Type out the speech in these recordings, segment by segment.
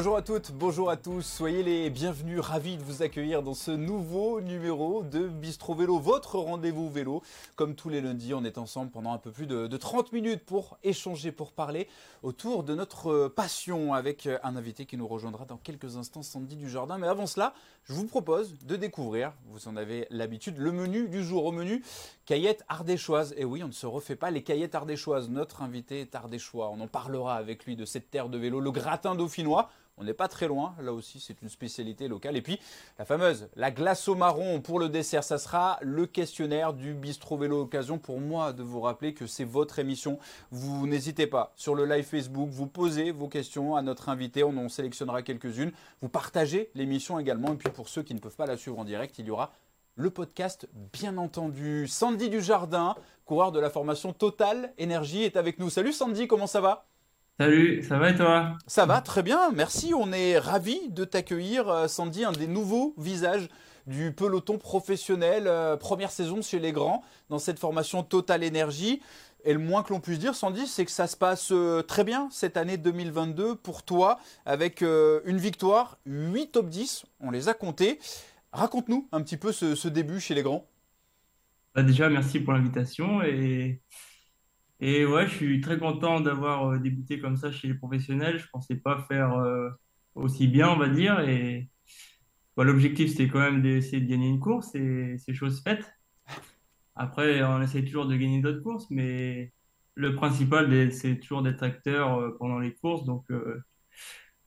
Bonjour à toutes, bonjour à tous, soyez les bienvenus, ravis de vous accueillir dans ce nouveau numéro de Bistro Vélo, votre rendez-vous vélo. Comme tous les lundis, on est ensemble pendant un peu plus de, 30 minutes pour échanger, pour parler autour de notre passion avec un invité qui nous rejoindra dans quelques instants, Sandy Dujardin. Mais avant cela, je vous propose de découvrir, vous en avez l'habitude, le menu du jour. Au menu, caillettes ardéchoises. Et oui, on ne se refait pas les caillettes ardéchoises. Notre invité est ardéchois. On en parlera avec lui de cette terre de vélo, le gratin dauphinois. On n'est pas très loin, là aussi c'est une spécialité locale. Et puis la fameuse, la glace au marron pour le dessert, ça sera le questionnaire du bistrot vélo occasion pour moi de vous rappeler que c'est votre émission. Vous n'hésitez pas sur le live Facebook, vous posez vos questions à notre invité, on en sélectionnera quelques-unes. Vous partagez l'émission également. Et puis pour ceux qui ne peuvent pas la suivre en direct, il y aura le podcast, bien entendu. Sandy Dujardin, coureur de la formation Total Énergie, est avec nous. Salut Sandy, comment ça va? Salut, ça va et toi? Ça va très bien, merci. On est ravis de t'accueillir, euh, Sandy, un des nouveaux visages du peloton professionnel. Euh, première saison chez les grands dans cette formation Total Énergie. Et le moins que l'on puisse dire, Sandy, c'est que ça se passe euh, très bien cette année 2022 pour toi, avec une victoire, 8 top 10, on les a comptés. Raconte-nous un petit peu ce, début chez les grands. Bah, déjà, merci pour l'invitation et et ouais, je suis très content d'avoir euh, débuté comme ça chez les professionnels. Je pensais pas faire euh, aussi bien, on va dire. Et bah, l'objectif, c'était quand même d'essayer de gagner une course et c'est chose faite. Après, on essaie toujours de gagner d'autres courses, mais le principal, c'est toujours d'être acteur euh, pendant les courses. Donc,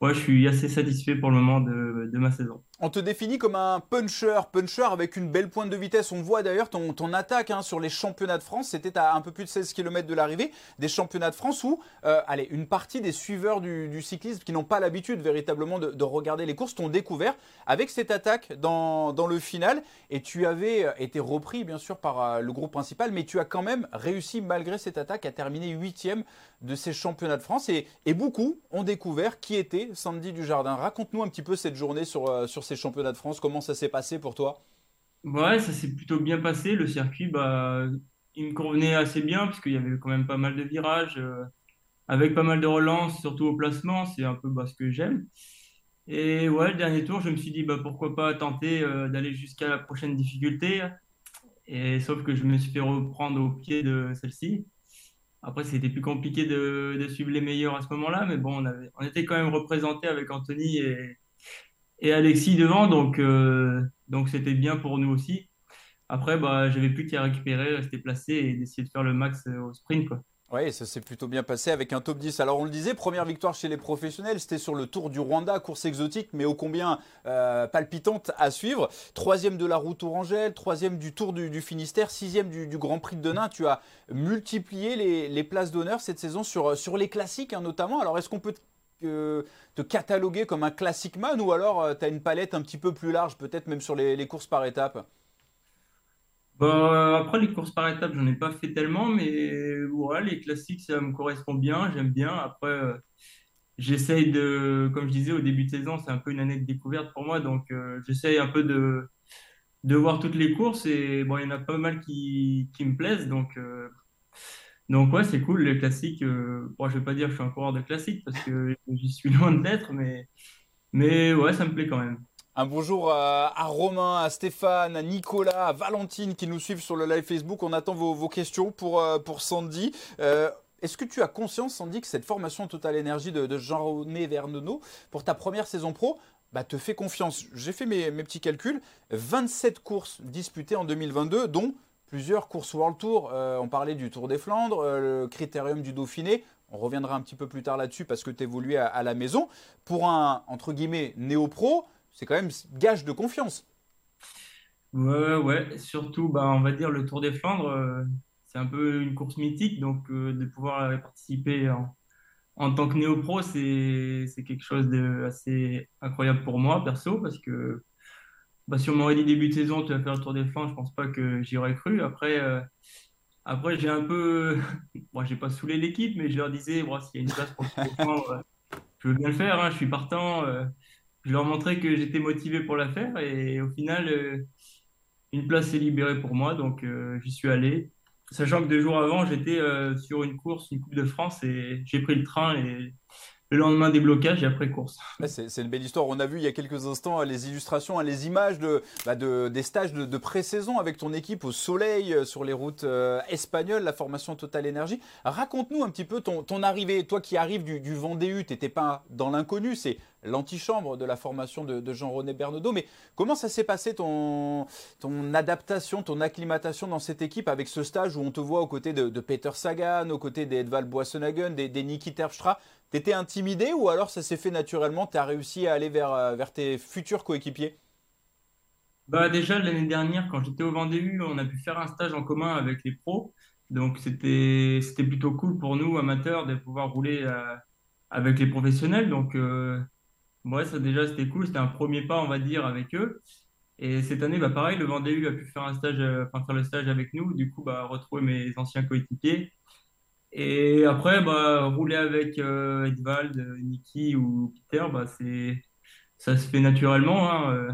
ouais, je suis assez satisfait pour le moment de ma saison. On te définit comme un puncher, puncher avec une belle pointe de vitesse. On voit d'ailleurs ton, attaque hein, sur les championnats de France. C'était à un peu plus de 16 km de l'arrivée des championnats de France où, euh, allez, une partie des suiveurs du, cyclisme qui n'ont pas l'habitude véritablement de, regarder les courses t'ont découvert avec cette attaque dans, le final. Et tu avais euh, été repris bien sûr par euh, le groupe principal, mais tu as quand même réussi malgré cette attaque à terminer huitième de ces championnats de France. Et, beaucoup ont découvert qui était Sandy Dujardin. Raconte-nous un petit peu cette journée sur, sur ces championnats de France. Comment ça s'est passé pour toi? Ouais, ça s'est plutôt bien passé. Le circuit, bah, il me convenait assez bien parce qu'il y avait quand même pas mal de virages, euh, avec pas mal de relances, surtout au placement. C'est un peu bah, ce que j'aime. Et ouais, le dernier tour, je me suis dit bah, pourquoi pas tenter euh, d'aller jusqu'à la prochaine difficulté. Et sauf que je me suis fait reprendre au pied de celle-ci. Après, c'était plus compliqué de, suivre les meilleurs à ce moment-là, mais bon, on, on était quand même représenté avec Anthony et, et Alexis devant, donc euh, donc c'était bien pour nous aussi. Après, bah, j'avais plus qu'à récupérer, rester placé et d'essayer de faire le max euh, au sprint. Oui, ça s'est plutôt bien passé avec un top 10. Alors on le disait, première victoire chez les professionnels, c'était sur le Tour du Rwanda, course exotique, mais ô combien euh, palpitante à suivre. Troisième de la route Orangelle, troisième du Tour du, Finistère, sixième du, Grand Prix de Denain. Tu as multiplié les, les places d'honneur cette saison sur, sur les classiques hein, notamment. Alors est-ce qu'on peut te cataloguer comme un classic man ou alors euh, tu as une palette un petit peu plus large, peut-être même sur les, courses par étapes? Bah, Après, les courses par étapes, j'en ai pas fait tellement, mais ouais, les classiques, ça me correspond bien, j'aime bien. Après, euh, j'essaye de, comme je disais au début de saison, c'est un peu une année de découverte pour moi, donc euh, j'essaye un peu de, de voir toutes les courses et bon, il y en a pas mal qui, qui me plaisent, donc donc ouais, c'est cool, les classiques. Euh, bon, je vais pas dire que je suis un coureur de classiques parce que j'y suis loin d'être, mais, mais ouais, ça me plaît quand même. Un bonjour à, Romain, à Stéphane, à Nicolas, à Valentine qui nous suivent sur le live Facebook. On attend vos, questions pour, euh, pour Sandy. Euh, est-ce que tu as conscience, Sandy, que cette formation Total Énergie de, Jean-René Vernonneau pour ta première saison pro bah, te fait confiance? J'ai fait mes, mes petits calculs. 27 courses disputées en 2022, dont plusieurs courses World Tour. Euh, on parlait du Tour des Flandres, euh, le Critérium du Dauphiné. On reviendra un petit peu plus tard là-dessus parce que tu évoluais à, à, la maison. Pour un, entre guillemets, néo-pro, c'est quand même gage de confiance. Ouais, ouais. Surtout, bah, on va dire le Tour des Flandres, euh, c'est un peu une course mythique. Donc, de pouvoir participer en, en tant que néo-pro, c'est quelque chose d'assez incroyable pour moi, perso, parce que bah, si on m'aurait dit début de saison, tu vas faire le Tour des Flandres, je pense pas que j'y aurais cru. Après, euh, après j'ai un peu. Bon, j'ai pas saoulé l'équipe, mais je leur disais, bon, s'il y a une place pour le Tour des Flandres, euh, je veux bien le faire, hein, je suis partant. Euh, je leur montrais que j'étais motivé pour la faire et au final, une place s'est libérée pour moi, donc j'y suis allé. Sachant que deux jours avant, j'étais sur une course, une Coupe de France, et j'ai pris le train et le lendemain des blocages et après course. C'est une belle histoire. On a vu il y a quelques instants les illustrations, les images de, bah, des stages de, pré-saison avec ton équipe au soleil euh, sur les routes euh, espagnoles, la formation Total Énergie. Raconte-nous un petit peu ton, arrivée. Toi qui arrives du, du Vendée U, tu n'étais pas dans l'inconnu, c'est l'antichambre de la formation de, Jean-René Bernaudot. Mais comment ça s'est passé ton, adaptation, ton acclimatation dans cette équipe avec ce stage où on te voit aux côtés de, Peter Sagan, aux côtés d'Edvald Boissonhagen, des, des Niki Terpstra? T'étais intimidé ou alors ça s'est fait naturellement Tu as réussi à aller vers, euh, vers tes futurs coéquipiers? Bah déjà l'année dernière quand j'étais au Vendée U, on a pu faire un stage en commun avec les pros. Donc c'était plutôt cool pour nous amateurs de pouvoir rouler euh, avec les professionnels. Donc euh, ouais, ça déjà c'était cool, c'était un premier pas on va dire avec eux. Et cette année bah pareil, le Vendée U a pu faire un stage enfin faire le stage avec nous, du coup bah retrouver mes anciens coéquipiers et après, bah, rouler avec euh, Edvald, Niki ou Peter, bah, c'est, ça se fait naturellement. Hein, euh,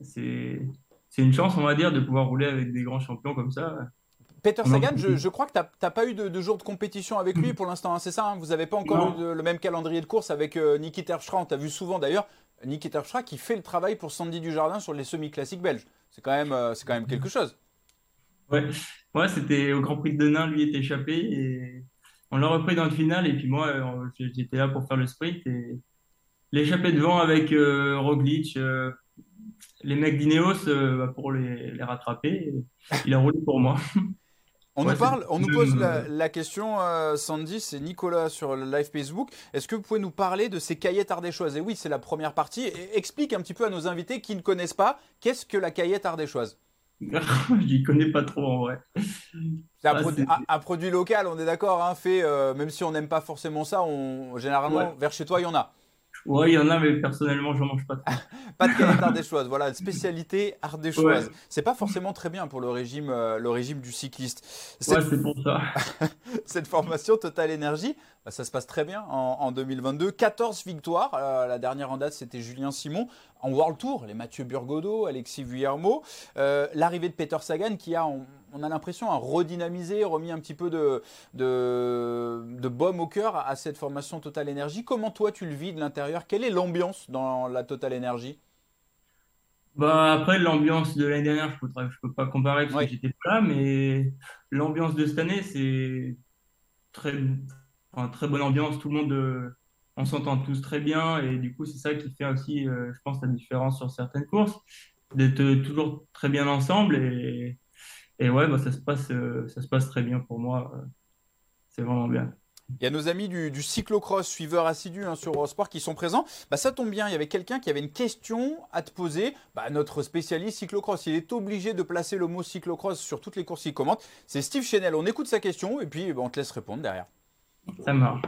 c'est, c'est une chance, on va dire, de pouvoir rouler avec des grands champions comme ça. Peter Sagan, je, crois que tu n'as pas eu de, jour de compétition avec lui pour l'instant, hein, c'est ça hein Vous n'avez pas encore eu le même calendrier de course avec euh, Niki Terpstra. On t'a vu souvent d'ailleurs, Niki Terpstra qui fait le travail pour Sandy Dujardin sur les semi-classiques belges. C'est quand, même, c'est quand même quelque chose. Ouais, ouais c'était au Grand Prix de Denain, lui est échappé et on l'a repris dans le final. Et puis moi, euh, j'étais là pour faire le sprint et l'échappée devant avec euh, Roglic, euh, les mecs d'Ineos bah, pour les, rattraper. il a roulé pour moi. On nous parle, on nous pose la, question, Sandy, c'est Nicolas sur le live Facebook. Est-ce que vous pouvez nous parler de ces caillettes ardéchoises? Et oui, c'est la première partie. explique un petit peu à nos invités qui ne connaissent pas, qu'est-ce que la caillette ardéchoise? Je n'y connais pas trop en vrai. Un, produit local, on est d'accord, hein, fait, euh, même si on n'aime pas forcément ça, on, généralement, vers chez toi, il y en a. Oui, il y en a, mais personnellement, je n'en mange pas. pas de qualité ardéchoise, voilà, spécialité ardéchoise. Ouais. C'est pas forcément très bien pour le régime, euh, le régime du cycliste. Cette... c'est pour ça. Cette formation Total Énergie, bah, ça se passe très bien en, 2022. 14 victoires. Euh, la dernière en date, c'était Julien Simon. En World Tour, les Mathieu Burgodeau, Alexis Vuillermo. Euh, l'arrivée de Peter Sagan qui a, on, a l'impression, a redynamisé, remis un petit peu de, de, de baume au cœur à, cette formation Total Énergie. Comment toi, tu le vis de l'intérieur? Quelle est l'ambiance dans la Total Énergie bah après l'ambiance de l'année dernière, je peux je peux pas comparer parce que j'étais pas là, mais l'ambiance de cette année, c'est très très bonne ambiance, tout le monde, euh, on s'entend tous très bien, et du coup, c'est ça qui fait aussi, euh, je pense, la différence sur certaines courses, d'être euh, toujours très bien ensemble, et, et ouais, bah, ça, se passe, ça se passe très bien pour moi, c'est vraiment bien. Il y a nos amis du, cyclocross, suiveurs assidus hein, sur Eurosport, qui sont présents. Bah, ça tombe bien, il y avait quelqu'un qui avait une question à te poser. Bah, notre spécialiste cyclocross, il est obligé de placer le mot cyclocross sur toutes les courses qu'il commente. C'est Steve Chenel. On écoute sa question et puis bah, on te laisse répondre derrière. Ça marche.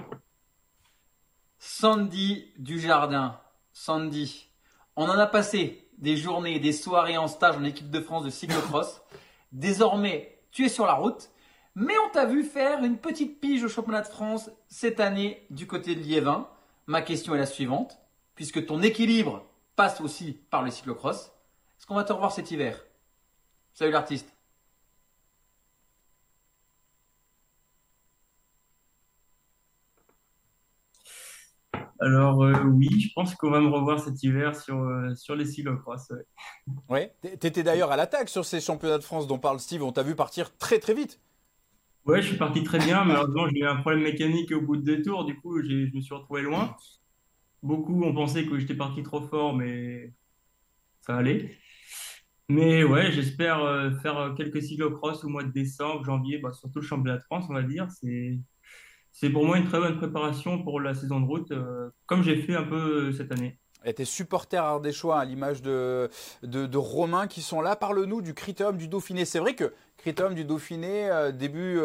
Sandy Dujardin. Sandy. On en a passé des journées, des soirées en stage en équipe de France de cyclocross. Désormais, tu es sur la route. Mais on t'a vu faire une petite pige au championnat de France cette année du côté de Liévin. Ma question est la suivante. Puisque ton équilibre passe aussi par le cyclocross, est-ce qu'on va te revoir cet hiver? Salut l'artiste. Alors euh, oui, je pense qu'on va me revoir cet hiver sur, euh, sur les cyclocross. Ouais, tu étais d'ailleurs à l'attaque sur ces championnats de France dont parle Steve. On t'a vu partir très très vite. Ouais, je suis parti très bien. Malheureusement, j'ai eu un problème mécanique au bout de deux tours. Du coup, je me suis retrouvé loin. Beaucoup ont pensé que j'étais parti trop fort, mais ça allait. Mais ouais, j'espère euh, faire quelques cyclocross au mois de décembre, janvier, bah, surtout le championnat de France, on va dire. C'est c'est pour moi une très bonne préparation pour la saison de route, euh, comme j'ai fait un peu euh, cette année. Et tes supporters ardéchois, à l'image de, de, Romain qui sont là, parle-nous du Critérium du Dauphiné. C'est vrai que Critérium du Dauphiné, euh, début,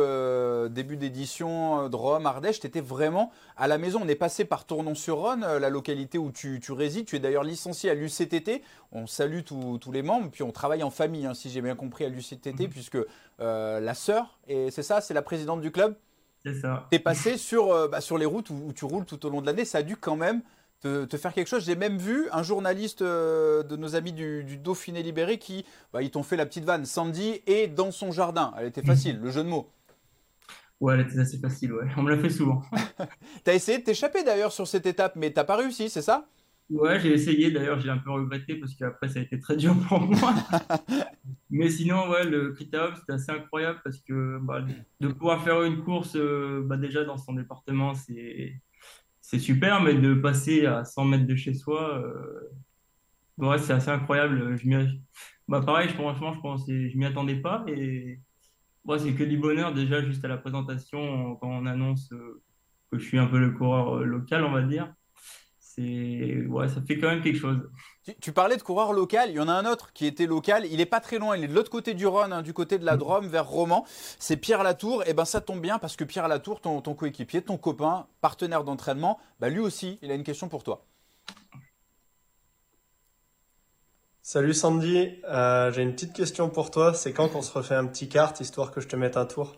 début d'édition de Rome, Ardèche, tu étais vraiment à la maison. On est passé par Tournon-sur-Rhône, la localité où tu, tu résides. Tu es d'ailleurs licencié à l'UCTT. On salue tous les membres, puis on travaille en famille, hein, si j'ai bien compris, à l'UCTT, mmh. puisque la sœur, et c'est ça, c'est la présidente du club? C'est ça. Tu es passé sur, euh, bah, sur les routes où, tu roules tout au long de l'année. Ça a dû quand même te, faire quelque chose. J'ai même vu un journaliste euh, de nos amis du, Dauphiné Libéré qui, bah, ils t'ont fait la petite vanne. Sandy est dans son jardin. Elle était facile, le jeu de mots. Ouais, elle était assez facile, ouais. On me l'a fait souvent. T'as essayé de t'échapper d'ailleurs sur cette étape, mais t'as pas réussi, c'est ça? Ouais, j'ai essayé d'ailleurs, j'ai un peu regretté parce qu'après ça a été très dur pour moi. Mais sinon, ouais, le critérium, c'était assez incroyable parce que bah, de pouvoir faire une course euh, bah, déjà dans son département, c'est c'est super, mais de passer à 100 mètres de chez soi, euh, ouais, c'est assez incroyable. Je bah, pareil, je- franchement, je pensais, je m'y attendais pas et c'est que du bonheur déjà juste à la présentation quand on annonce euh, que je suis un peu le coureur euh, local, on va dire. C'est ouais, ça fait quand même quelque chose. Tu, tu parlais de coureur local, il y en a un autre qui était local, il est pas très loin, il est de l'autre côté du Rhône, hein, du côté de la Drôme, vers Romans, c'est Pierre Latour, et ben ça tombe bien parce que Pierre Latour, ton, ton coéquipier, ton copain, partenaire d'entraînement, bah lui aussi, il a une question pour toi. Salut Sandy, Euh, j'ai une petite question pour toi. C'est quand qu'on se refait un petit kart histoire que je te mette un tour?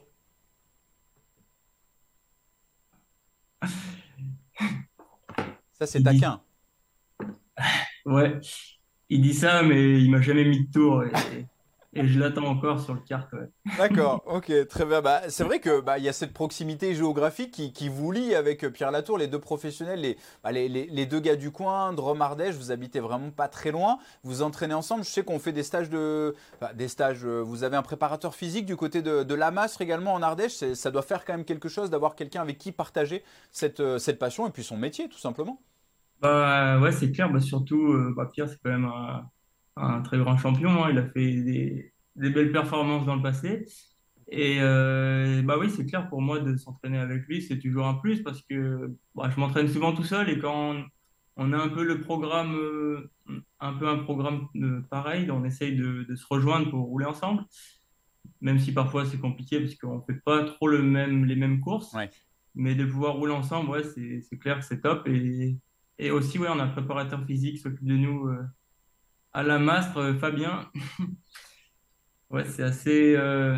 Ça c'est taquin. ouais, il dit ça, mais il m'a jamais mis de tour et, et je l'attends encore sur le kart. Ouais. D'accord, ok, très bien. Bah, c'est vrai que bah, il y a cette proximité géographique qui, qui vous lie avec euh, Pierre Latour, les deux professionnels, les, bah, les, les- les deux gars du coin, Drôme Ardèche, vous habitez vraiment pas très loin, vous entraînez ensemble. Je sais qu'on fait des stages de, enfin, des stages. euh, Vous avez un préparateur physique du côté de, de Lamastre également en Ardèche. Ça doit faire quand même quelque chose d'avoir quelqu'un avec qui partager cette, euh, cette passion et puis son métier, tout simplement. Bah ouais, c'est clair. Bah, surtout, bah, Pierre, c'est quand même un, un très grand champion. hein. Il a fait des, des belles performances dans le passé. Et euh, bah oui, c'est clair pour moi de s'entraîner avec lui, c'est toujours un plus parce que bah, je m'entraîne souvent tout seul et quand on, on a un peu le programme, euh, un peu un programme euh, pareil, on essaye de, de se rejoindre pour rouler ensemble, même si parfois c'est compliqué parce qu'on fait pas trop le même, les mêmes courses, Ouais. mais de pouvoir rouler ensemble, ouais, c'est, clair que c'est top. Et, et aussi, ouais, on a un préparateur physique qui s'occupe de nous euh, à la Mastre, euh, Fabien. Ouais, c'est assez. euh,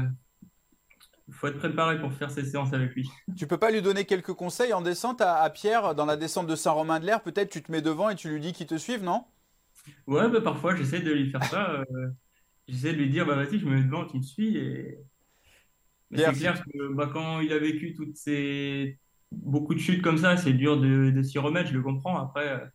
Il faut être préparé pour faire ces séances avec lui. Tu peux pas lui donner quelques conseils en descente à, à Pierre dans la descente de Saint-Romain-de-l'Air Peut-être tu te mets devant et tu lui dis qu'il te suive, non? Ouais, bah, parfois j'essaie de lui faire ça. euh, j'essaie de lui dire, bah vas-y, je me mets devant, tu me suis. Et... Mais c'est clair que bah, quand il a vécu toutes ces beaucoup de chutes comme ça, c'est dur de, de s'y remettre, je le comprends. Après, euh,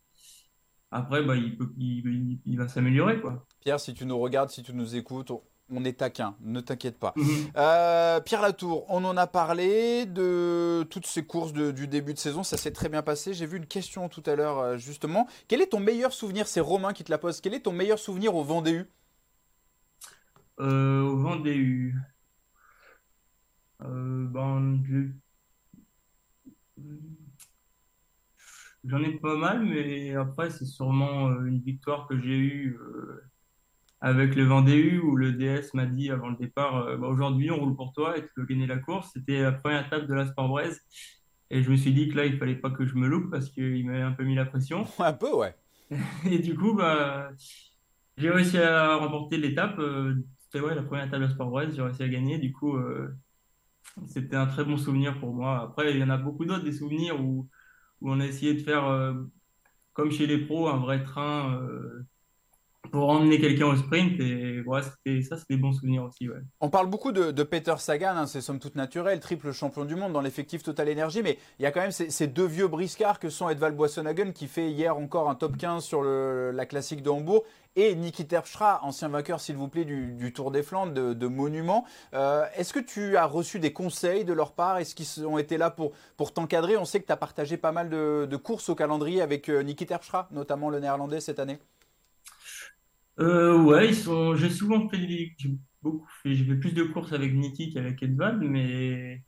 après bah, il peut, il, il- il va s'améliorer, quoi. Pierre, si tu nous regardes, si tu nous écoutes, on on est taquin, ne t'inquiète pas. Mhm. Euh, Pierre Latour, on en a parlé de toutes ces courses de- du début de saison, ça s'est très bien passé. J'ai vu une question tout à l'heure euh, justement. Quel est ton meilleur souvenir? C'est Romain qui te la pose. Quel est ton meilleur souvenir au Vendée U? Euh, au Vendée U, euh, ben, j'en ai pas mal, mais après, c'est sûrement euh, une victoire que j'ai eue euh, avec le Vendée U où le DS m'a dit avant le départ, euh, bah, aujourd'hui on roule pour toi et tu peux gagner la course. C'était la première étape de la et je me suis dit que là il fallait pas que je me loupe parce qu'il m'avait un peu mis la pression. Un peu, ouais. Et du coup, bah, j'ai réussi à remporter l'étape. c'était ouais, la première étape de la j'ai réussi à gagner. Du coup, euh, c'était un très bon souvenir pour moi. Après, il y en a beaucoup d'autres, des souvenirs où, où on a essayé de faire, euh, comme chez les pros, un vrai train. Pour emmener quelqu'un au sprint. Et ça, c'était des bons souvenirs aussi. On parle beaucoup de, Peter Sagan, hein, c'est somme toute naturel, triple champion du monde dans l'effectif Total Energy, mais il y a quand même ces, deux vieux briscards que sont Edvald Boissonhagen qui fait hier encore un top 15 sur la classique de Hambourg et Niki Terpstra, ancien vainqueur s'il vous plaît du, Tour des Flandres de, Monument. Euh, Est-ce que tu as reçu des conseils de leur part? Est-ce qu'ils ont été là pour, t'encadrer? On sait que tu as partagé pas mal de, courses au calendrier avec euh, Niki notamment le néerlandais cette année. Euh, ouais, ils sont, j'ai souvent fait des, j'ai beaucoup fait, j'ai fait plus de courses avec Niki qu'avec Edvald, mais,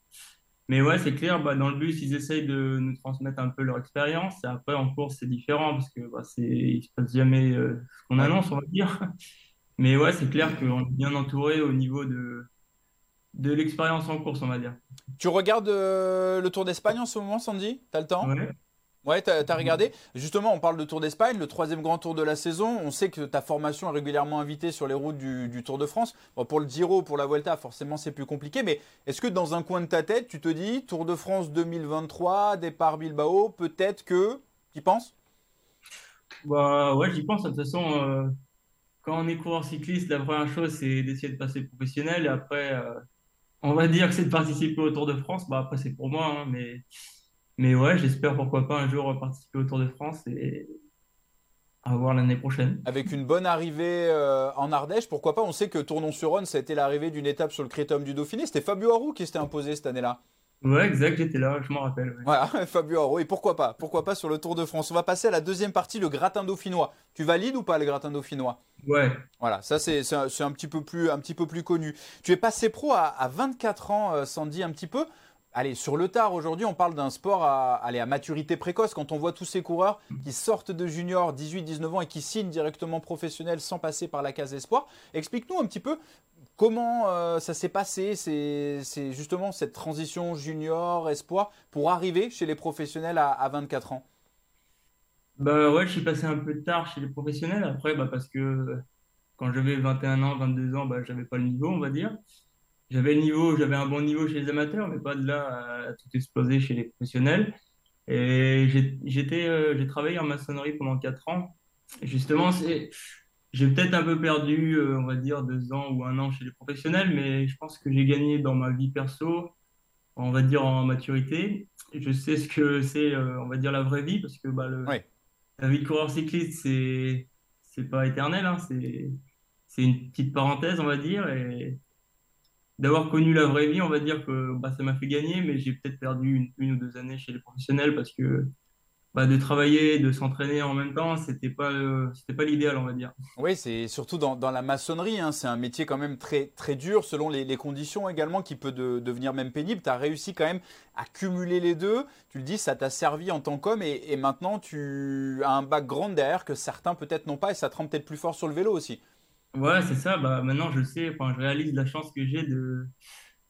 mais ouais, c'est clair, bah, dans le bus, ils essayent de nous transmettre un peu leur expérience. Et après, en course, c'est différent parce que bah, c'est, il se passe jamais euh, ce qu'on Ouais. annonce, on va dire. Mais ouais, c'est clair qu'on est bien entouré au niveau de, de l'expérience en course, on va dire. Tu regardes euh, le Tour d'Espagne en ce moment, Sandy? T'as le temps? Ouais. Ouais, t'as, t'as regardé? Justement, on parle de Tour d'Espagne, le troisième grand tour de la saison. On sait que ta formation est régulièrement invitée sur les routes du, Tour de France. Pour le Giro, pour la Vuelta, forcément, c'est plus compliqué. Mais est-ce que dans un coin de ta tête, tu te dis Tour de France 2023, départ Bilbao, peut-être que. Tu penses? Bah ouais, j'y pense. De toute façon, euh, quand on est coureur cycliste, la première chose, c'est d'essayer de passer professionnel. Et après, euh, on va dire que c'est de participer au Tour de France. Bah, après, c'est pour moi, hein, mais, mais ouais, j'espère pourquoi pas un jour participer au Tour de France et à voir l'année prochaine. Avec une bonne arrivée euh, en Ardèche, pourquoi pas On sait que Tournon-sur-Rhône, ça a été l'arrivée d'une étape sur le Critérium du Dauphiné. C'était Fabio Harou qui s'était imposé cette année-là. Ouais, exact, j'étais là, je m'en rappelle. Voilà, Fabio Harou. Et pourquoi pas Pourquoi pas sur le Tour de France On va passer à la deuxième partie, le gratin dauphinois. Tu valides ou pas le gratin dauphinois? Ouais. Voilà, ça c'est un, un, petit peu plus, un petit peu plus connu. Tu es passé pro à, à 24 ans, euh, Sandy, un petit peu. Allez, sur le tard, aujourd'hui, on parle d'un sport à, à maturité précoce. Quand on voit tous ces coureurs qui sortent de junior 18-19 ans et qui signent directement professionnel sans passer par la case espoir, explique-nous un petit peu comment euh, ça s'est passé. C'est justement cette transition junior-espoir pour arriver chez les professionnels à, à, 24 ans. Bah ouais, je suis passé un peu tard chez les professionnels. Après, bah parce que quand j'avais 21 ans, 22 ans, bah, j'avais pas le niveau, on va dire j'avais le niveau, j'avais un bon niveau chez les amateurs, mais pas de là à, tout exploser chez les professionnels. Et j'étais, euh, j'ai travaillé en maçonnerie pendant quatre ans. Et justement, c'est, j'ai peut-être un peu perdu, euh, on va dire, deux ans ou un an chez les professionnels, mais je pense que j'ai gagné dans ma vie perso, on va dire en maturité. Je sais ce que c'est, euh, on va dire, la vraie vie, parce que bah, le, la vie de coureur cycliste, c'est, c'est pas éternel, hein, c'est, c'est une petite parenthèse, on va dire. Et, d'avoir connu la vraie vie, on va dire que bah, ça m'a fait gagner, mais j'ai peut-être perdu une, ou deux années chez les professionnels parce que bah, de travailler, de s'entraîner en même temps, c'était pas pas l'idéal, on va dire. Oui, c'est surtout dans, la maçonnerie, hein, c'est un métier quand même très très dur selon les, conditions également, qui peut de, devenir même pénible. Tu as réussi quand même à cumuler les deux. Tu le dis, ça t'a servi en tant qu'homme et, et, maintenant tu as un background derrière que certains peut-être n'ont pas et ça te rend peut-être plus fort sur le vélo aussi. Ouais, c'est ça. Bah, maintenant, je sais, enfin, je réalise la chance que j'ai de,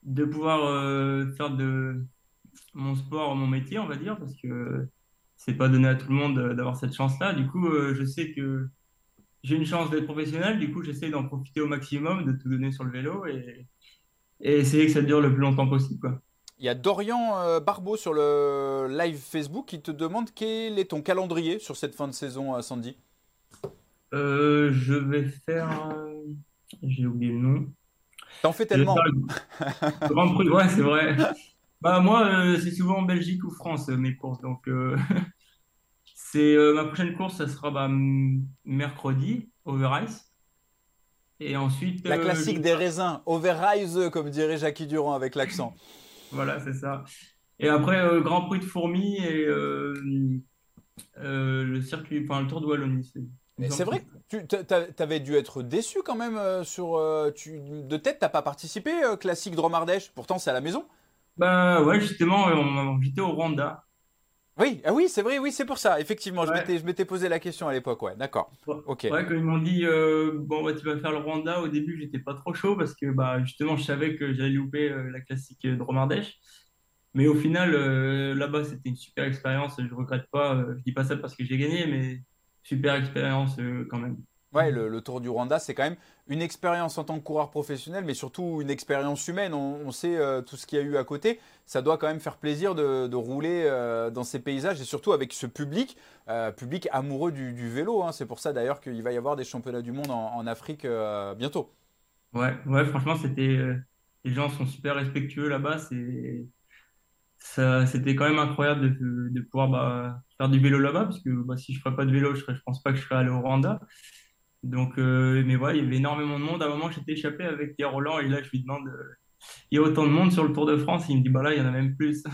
de pouvoir euh, faire de mon sport mon métier, on va dire, parce que c'est pas donné à tout le monde d'avoir cette chance-là. Du coup, euh, je sais que j'ai une chance d'être professionnel. Du coup, j'essaie d'en profiter au maximum, de tout donner sur le vélo et, essayer que ça dure le plus longtemps possible. Il y a Dorian euh, Barbeau sur le live Facebook qui te demande quel est ton calendrier sur cette fin de saison, Sandy? Euh, je vais faire. J'ai oublié le nom. T'en fais tellement. Grand Prix, ouais, c'est vrai. Bah, moi, euh, c'est souvent Belgique ou France, euh, mes courses. Donc, c'est ma prochaine course, ça sera bah, mercredi, Over-Ice. Et ensuite. La classique des raisins, Over-Ice, comme dirait Jackie Durand avec l'accent. voilà, c'est ça. Et après, Grand Prix de Fourmis et le circuit, enfin, le Tour de Wallonie. C'est vrai que tu avais dû être déçu quand même euh, sur. Euh, tu, de tête, t'as pas participé, euh, classique Dromardèche. Pourtant, c'est à la maison. Bah ouais, justement, j'étais au Rwanda. Oui, ah oui, c'est vrai, oui, c'est pour ça. Effectivement, je m'étais posé la question à l'époque, ouais, d'accord. Ok. Ouais, quand ils m'ont dit bon bah tu vas faire le Rwanda, au début j'étais pas trop chaud parce que bah justement je savais que j'allais louper la classique Dromardèche. Mais au final, là-bas c'était une super expérience. Je regrette pas. je dis pas ça parce que j'ai gagné, mais super expérience euh, quand même. Ouais, le, Tour du Rwanda, c'est quand même une expérience en tant que coureur professionnel, mais surtout une expérience humaine. On, sait euh, tout ce qu'il y a eu à côté. Ça doit quand même faire plaisir de, rouler euh, dans ces paysages et surtout avec ce public, public amoureux du, vélo. Hein. C'est pour ça d'ailleurs qu'il va y avoir des championnats du monde en, Afrique bientôt. Ouais, ouais, franchement, c'était les gens sont super respectueux là-bas. C'est c'était quand même incroyable de, de pouvoir bah, faire du vélo là-bas, parce que bah, si je ne ferais pas de vélo, je ne pense pas que je serais allé au Rwanda. Donc, euh, mais voilà, il y avait énormément de monde. À un moment, j'étais échappé avec Pierre Roland, et là, je lui demande euh, il y a autant de monde sur le Tour de France? Il me dit bah là, il y en a même plus.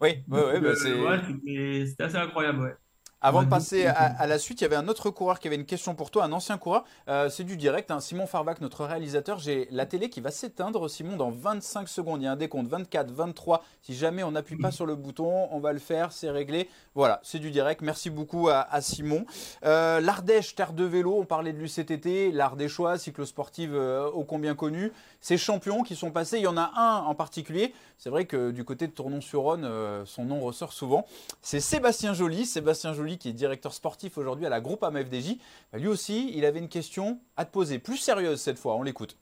oui, ouais, ouais, bah, euh, c'était assez incroyable, ouais. Avant de passer à, la suite, il y avait un autre coureur qui avait une question pour toi, un ancien coureur. Euh, c'est du direct. Hein. Simon Farvac, notre réalisateur. J'ai la télé qui va s'éteindre, Simon, dans 25 secondes. Il y a un décompte 24, 23. Si jamais on n'appuie pas sur le bouton, on va le faire, c'est réglé. Voilà, c'est du direct. Merci beaucoup à, Simon. Euh, L'Ardèche, terre de vélo. On parlait de l'UCTT, l'Ardéchois, cyclosportive euh, ô combien connu. Ces champions qui sont passés, il y en a un en particulier. C'est vrai que du côté de Tournon-sur-Rhône, euh, son nom ressort souvent. C'est Sébastien Joly. Sébastien Joly qui est directeur sportif aujourd'hui à la groupe AMFDJ, bah, lui aussi, il avait une question à te poser, plus sérieuse cette fois, on l'écoute.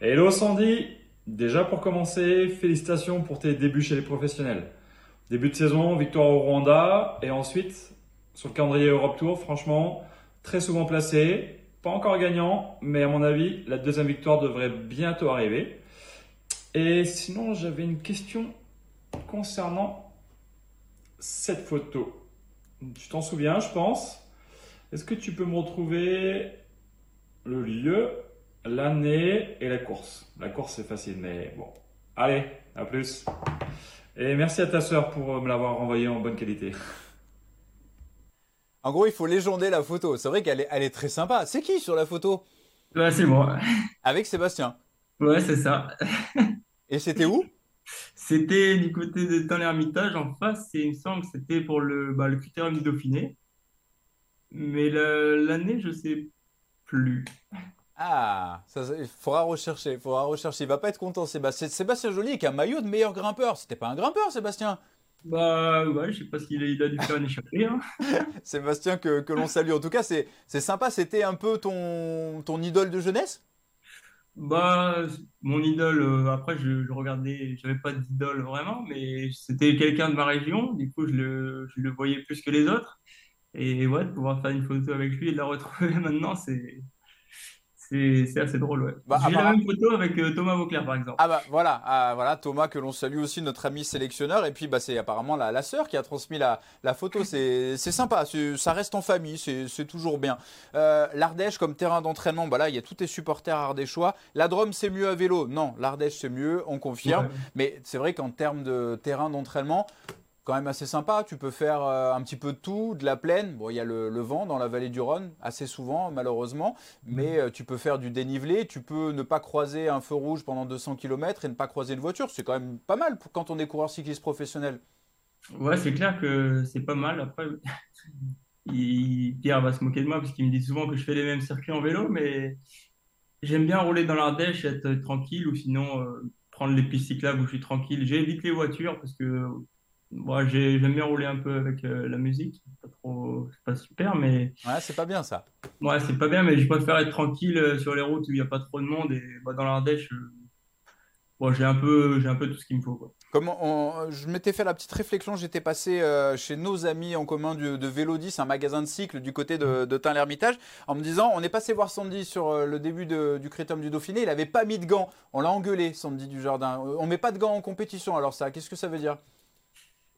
Hello Sandy, déjà pour commencer, félicitations pour tes débuts chez les professionnels. Début de saison, victoire au Rwanda et ensuite sur le calendrier Europe Tour, franchement, très souvent placé, pas encore gagnant, mais à mon avis, la deuxième victoire devrait bientôt arriver. Et sinon, j'avais une question concernant cette photo. Tu t'en souviens, je pense. Est-ce que tu peux me retrouver le lieu, l'année et la course? La course, c'est facile, mais bon. Allez, à plus. Et merci à ta sœur pour me l'avoir envoyé en bonne qualité. En gros, il faut légender la photo. C'est vrai qu'elle est, elle est très sympa. C'est qui sur la photo? Ouais, c'est moi. Avec Sébastien. Ouais, c'est ça. Et c'était où? C'était du côté de dans l'Ermitage en face, et il me semble que c'était pour le, bah, le critérium du Dauphiné. Mais l'année, je sais plus. Ah, ça, ça- il faudra rechercher. Il faudra rechercher. Il va pas être content, Sébastien. Sébastien Joly avec un maillot de meilleur grimpeur. C'était pas un grimpeur, Sébastien. Bah ouais, je sais pas s'il a, a dû faire une échappée. hein. Sébastien que, que l'on salue. En tout cas, c'est c'est sympa. C'était un peu ton, ton idole de jeunesse? Bah, mon idole, euh, après, je, je regardais, j'avais pas d'idole vraiment, mais c'était quelqu'un de ma région, du coup, je le, je le voyais plus que les autres. Et ouais, de pouvoir faire une photo avec lui et de la retrouver maintenant, c'est, c'est, assez drôle, ouais. Bah, J'ai la même photo avec euh, Thomas Vauclair, par exemple. Ah bah voilà, ah, voilà Thomas que l'on salue aussi, notre ami sélectionneur. Et puis bah c'est apparemment la, la sœur qui a transmis la, la photo. C'est sympa, ça reste en famille, c'est c'est toujours bien. Euh, L'Ardèche comme terrain d'entraînement, bah là il y a tous tes supporters ardéchois. La Drôme c'est mieux à vélo, non, l'Ardèche c'est mieux, on confirme. Ouais. Mais c'est vrai qu'en termes de terrain d'entraînement, quand même assez sympa. Tu peux faire euh, un petit peu de tout, de la plaine. Bon, il y a le, le vent dans la vallée du Rhône, assez souvent, malheureusement. Mais euh, tu peux faire du dénivelé. Tu peux ne pas croiser un feu rouge pendant 200 km et ne pas croiser une voiture. C'est quand même pas mal pour- quand on est coureur cycliste professionnel. Ouais, c'est clair que c'est pas mal. Après, il- Pierre va se moquer de moi parce qu'il me dit souvent que je fais les mêmes circuits en vélo, mais j'aime bien rouler dans l'Ardèche être tranquille ou sinon euh, prendre les pistes cyclables où je suis tranquille. J'évite les voitures parce que moi, j'ai- j'aime bien rouler un peu avec euh, la musique. Pas trop, c'est pas super, mais Ouais, c'est pas bien ça. ouais, c'est pas bien, mais je préfère être tranquille euh, sur les routes où il n'y a pas trop de monde et bah, dans l'Ardèche, euh, bon, j'ai un peu, j'ai un peu tout ce qu'il me faut, quoi. Comme on- je m'étais fait la petite réflexion, j'étais passé euh, chez nos amis en commun du- de Vélo 10, un magasin de cycle du côté de, de Tain-l'Hermitage, en me disant on est passé voir Sandy sur le début de- du Critérium du Dauphiné, il avait pas mis de gants. On l'a engueulé, Sandy du Jardin. On met pas de gants en compétition, alors ça, qu'est-ce que ça veut dire?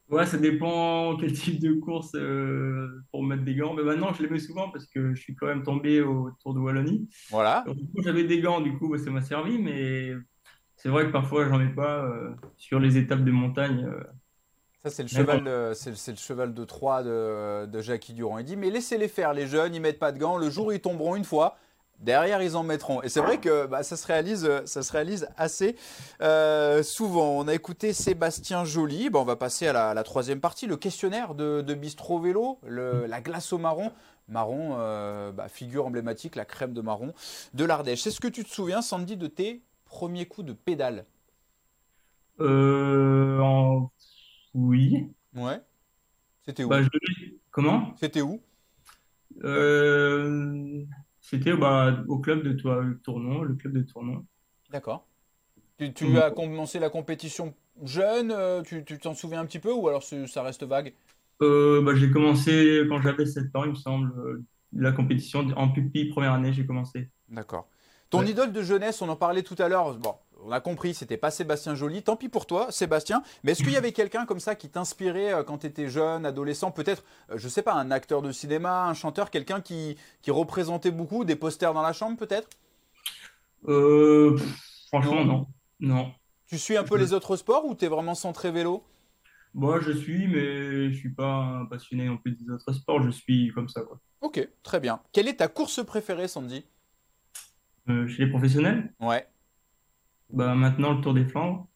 Ouais, ça dépend quel type de course euh, pour mettre des gants. Mais maintenant, je les mets souvent parce que je suis quand même tombé au Tour de Wallonie. Voilà. Donc, du coup, j'avais des gants, du coup, ça m'a servi. Mais c'est vrai que parfois, j'en ai pas euh, sur les étapes de montagne. euh. Ça, c'est le, cheval de- le cheval de Troie de, de Jackie Durand. Il dit Mais laissez-les faire, les jeunes, ils mettent pas de gants. Le jour où ils tomberont une fois, derrière, ils en mettront. Et c'est vrai que bah, ça, se réalise, ça se réalise assez euh, souvent. On a écouté Sébastien Joly. On va passer à la, la troisième partie le questionnaire de, de Bistro Vélo, le- la glace au marron. Marron, euh, bah, figure emblématique, la crème de marron de l'Ardèche. Est-ce que tu te souviens, Sandy, de tes premiers coups de pédale? Euh, en- Oui. Ouais. C'était où? Bah, je- Comment? C'était où? Euh, C'était bah, au club de toi, Tournon, le club de Tournon. D'accord. Tu, tu as commencé la compétition jeune, euh, tu t'en souviens un petit peu ou alors ça reste vague? Euh, bah, j'ai commencé quand j'avais 7 ans, il me semble. La compétition en pupille, première année, j'ai commencé. D'accord. Ton Ouais. idole de jeunesse, on en parlait tout à l'heure. Bon, on a compris, c'était pas Sébastien Joly. Tant pis pour toi, Sébastien. Mais est-ce qu'il y avait quelqu'un comme ça qui t'inspirait euh, quand tu étais jeune, adolescent? Peut-être, euh, je sais pas, un acteur de cinéma, un chanteur, quelqu'un qui, qui représentait beaucoup, des posters dans la chambre peut-être? Euh, franchement, non. Non. Tu suis un peu les autres sports ou tu es vraiment centré vélo? Moi, je suis, mais je suis pas passionné non plus des autres sports. Je suis comme ça, quoi. Ok, très bien. Quelle est ta course préférée, Sandy? Euh, chez les professionnels, Ouais. Bah, maintenant, le Tour des Flandres.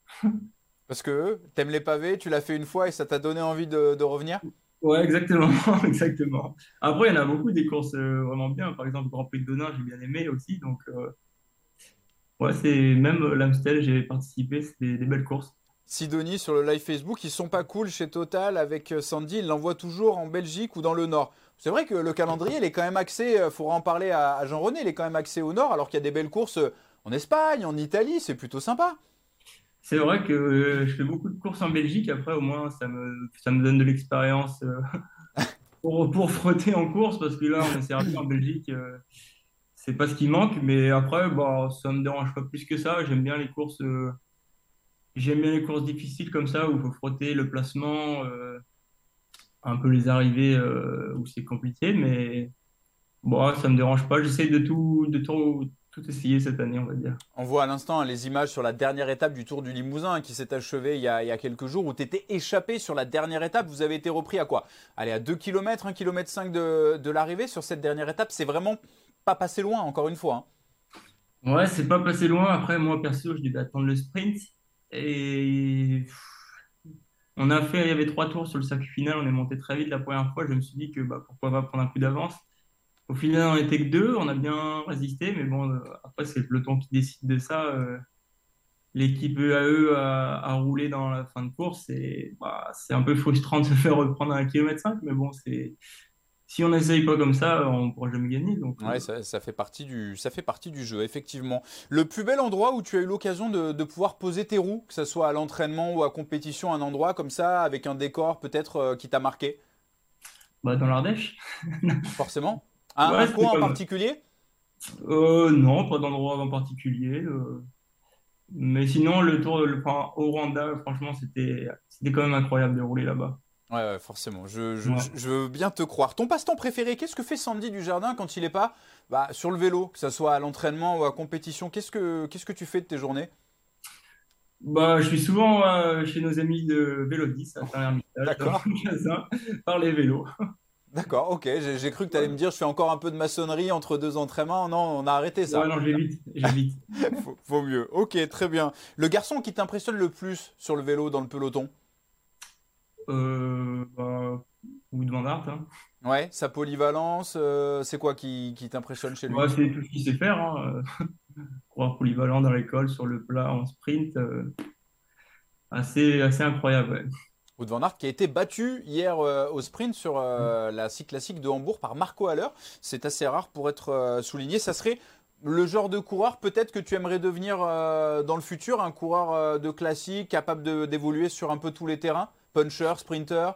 Parce que t'aimes les pavés, tu l'as fait une fois et ça t'a donné envie de, de revenir? Ouais, exactement, exactement. Après, il y en a beaucoup des courses euh, vraiment bien. Par exemple, le Grand Prix de Denain, j'ai bien aimé aussi. Donc, euh, ouais, c'est même euh, l'Amstel, j'ai participé. C'était des belles courses. Sidonie sur le live Facebook, ils sont pas cool chez Total avec Sandy, ils l'envoient toujours en Belgique ou dans le Nord. C'est vrai que le calendrier, il est quand même axé, il faudra en parler à, à Jean-René, il est quand même axé au Nord, alors qu'il y a des belles courses en Espagne, en Italie, c'est plutôt sympa. C'est vrai que euh, je fais beaucoup de courses en Belgique. Après, au moins, ça me, ça me donne de l'expérience euh, pour, pour frotter en course. Parce que là, on est servi en Belgique. euh, c'est pas ce qui manque, mais après, bah, ça me dérange pas plus que ça. J'aime bien les courses, j'aime bien les courses difficiles comme ça où il faut frotter le placement, un peu les arrivées où c'est compliqué, mais bon, ça me dérange pas. J'essaie de tout, de tout, tout essayer cette année, on va dire. On voit à l'instant les images sur la dernière étape du Tour du Limousin qui s'est achevé il y, a, il y a quelques jours où tu étais échappé sur la dernière étape. Vous avez été repris à quoi? Allez, à 2 km, 1 km 5 de, de l'arrivée sur cette dernière étape. C'est vraiment pas passé loin, encore une fois. hein. Ouais, c'est pas passé loin. Après, moi, perso, je devais attendre le sprint. Et on a fait, il y avait trois tours sur le circuit final. On est monté très vite la première fois. Je me suis dit que bah, pourquoi pas prendre un coup d'avance. Au final, on était que deux. On a bien résisté. Mais bon, euh, après, c'est le peloton qui décide de ça. euh, L'équipe EAE a, a roulé dans la fin de course. Et bah, c'est un peu frustrant de se faire reprendre à 1 km 5. Mais bon, c'est. Si on n'essaye pas comme ça, on ne pourra jamais gagner. Donc, euh, ça, ça fait partie du, ça fait partie du jeu, effectivement. Le plus bel endroit où tu as eu l'occasion de, de pouvoir poser tes roues, que ce soit à l'entraînement ou à compétition, un endroit comme ça, avec un décor peut-être euh, qui t'a marqué, bah, dans l'Ardèche. forcément. Un, Ouais, un coin en particulier? Euh, non, pas d'endroit en particulier. euh. Mais sinon, le tour le, enfin, au Rwanda, franchement, c'était c'était quand même incroyable de rouler là-bas. Ouais, ouais, forcément. Je, je, Ouais. je- je veux bien te croire. Ton passe-temps préféré, qu'est-ce que fait Sandy du Jardin quand il n'est pas bah, sur le vélo, que ce soit à l'entraînement ou à compétition? Qu'est-ce que, qu'est-ce que tu fais de tes journées? Bah, je suis souvent euh, chez nos amis de Vélodis à Saint-Hermitage, D'accord. dans le magasin, par les vélos. D'accord, ok. J'ai cru que tu allais me dire je fais encore un peu de maçonnerie entre deux entraînements. Non, on a arrêté ça. Ouais, non, j'évite, j'évite. Faut, faut mieux. Ok, très bien. Le garçon qui t'impressionne le plus sur le vélo dans le peloton? Euh, bah, van Aert, hein. Ouais, sa polyvalence, euh, c'est quoi qui, qui t'impressionne chez lui? Ouais, c'est tout ce qu'il sait faire. Hein. Coureur polyvalent dans l'école, sur le plat, en sprint. euh, Assez, assez incroyable. ouais. Wout van Aert qui a été battu hier euh, au sprint sur euh, la cycle classique de Hambourg par Marco Haller. C'est assez rare pour être euh, souligné. Ça serait le genre de coureur peut-être que tu aimerais devenir dans le futur, un coureur de classique capable d'évoluer sur un peu tous les terrains, puncher, sprinter?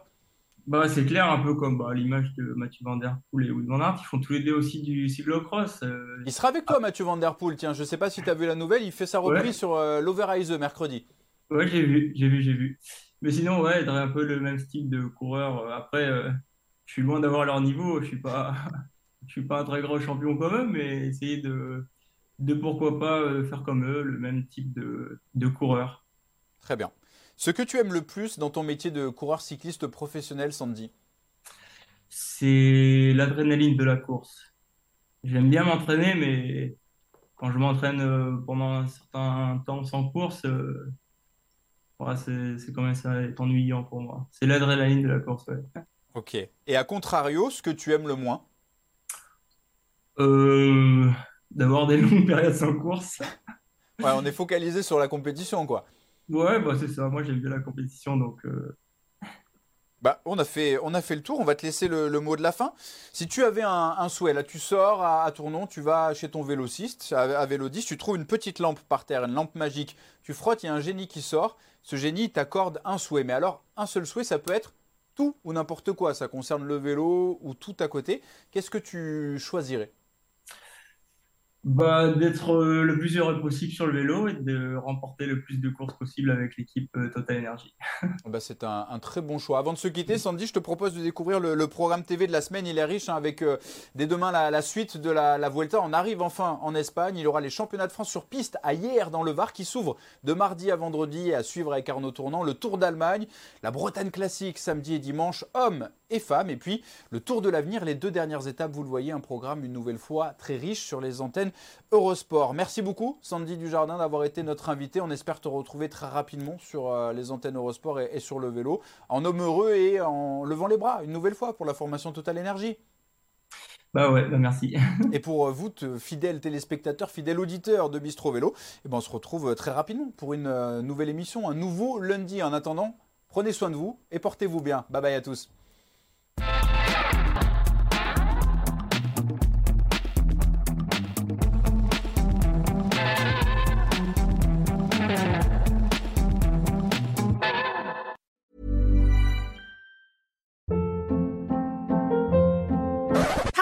Bah, c'est clair, un peu comme bah, l'image de Mathieu Van Der Poel et Wout van Aert. Ils font tous les deux aussi du cyclocross. euh, Il sera avec toi, Mathieu Van Der Poel. Tiens, je sais pas si tu as vu la nouvelle, il fait sa reprise Ouais. sur euh, mercredi. Ouais, j'ai vu, j'ai vu, j'ai vu. Mais sinon, ouais, aurait un peu le même style de coureur. Après, euh, je suis loin d'avoir leur niveau. Je suis pas, je suis pas un très gros champion quand même, mais essayer de, de pourquoi pas euh, faire comme eux, le même type de, de coureur. Très bien. Ce que tu aimes le plus dans ton métier de coureur cycliste professionnel, Sandy? C'est l'adrénaline de la course. J'aime bien m'entraîner, mais quand je m'entraîne euh, pendant un certain temps sans course, ouais, c'est, quand même ça est ennuyant pour moi. C'est l'adrénaline de la course, ouais. Ok. Et à contrario, ce que tu aimes le moins? Euh, d'avoir des longues périodes sans course. Ouais, on est focalisé sur la compétition, quoi. Ouais, bah c'est ça. Moi, j'aime bien la compétition, donc euh, Bah, on a fait, on a fait le tour, on va te laisser le, mot de la fin. Si tu avais un, souhait, là tu sors à, Tournon, tu vas chez ton vélociste, à, à tu trouves une petite lampe par terre, une lampe magique, tu frottes, il y a un génie qui sort, ce génie t'accorde un souhait. Mais alors, un seul souhait, ça peut être tout ou n'importe quoi, ça concerne le vélo ou tout à côté. Qu'est-ce que tu choisirais? Bah, d'être euh, le plus heureux possible sur le vélo et de remporter le plus de courses possible avec l'équipe euh, Total Energy. Bah, c'est un, très bon choix. Avant de se quitter, Sandy, je te propose de découvrir le, programme TV de la semaine. Il est riche hein, avec euh, dès demain la, suite de la, la Vuelta. On arrive enfin en Espagne. Il y aura les championnats de France sur piste à hier dans le Var qui s'ouvrent de mardi à vendredi et à suivre avec Arnaud Tournant. Le Tour d'Allemagne, la Bretagne classique samedi et dimanche, hommes et femmes. Et puis le Tour de l'avenir, les deux dernières étapes. Vous le voyez, un programme une nouvelle fois très riche sur les antennes Eurosport. Merci beaucoup, Sandy Dujardin, d'avoir été notre invité. On espère te retrouver très rapidement sur euh, les antennes Eurosport et, et sur le vélo, en homme heureux et en levant les bras une nouvelle fois pour la formation Total Énergie. Bah ouais, bah merci. Et pour euh, vous, fidèles téléspectateurs, fidèles auditeurs de Bistro Vélo, eh ben, on se retrouve euh, très rapidement pour une nouvelle émission, un nouveau lundi. En attendant, prenez soin de vous et portez-vous bien. Bye bye à tous.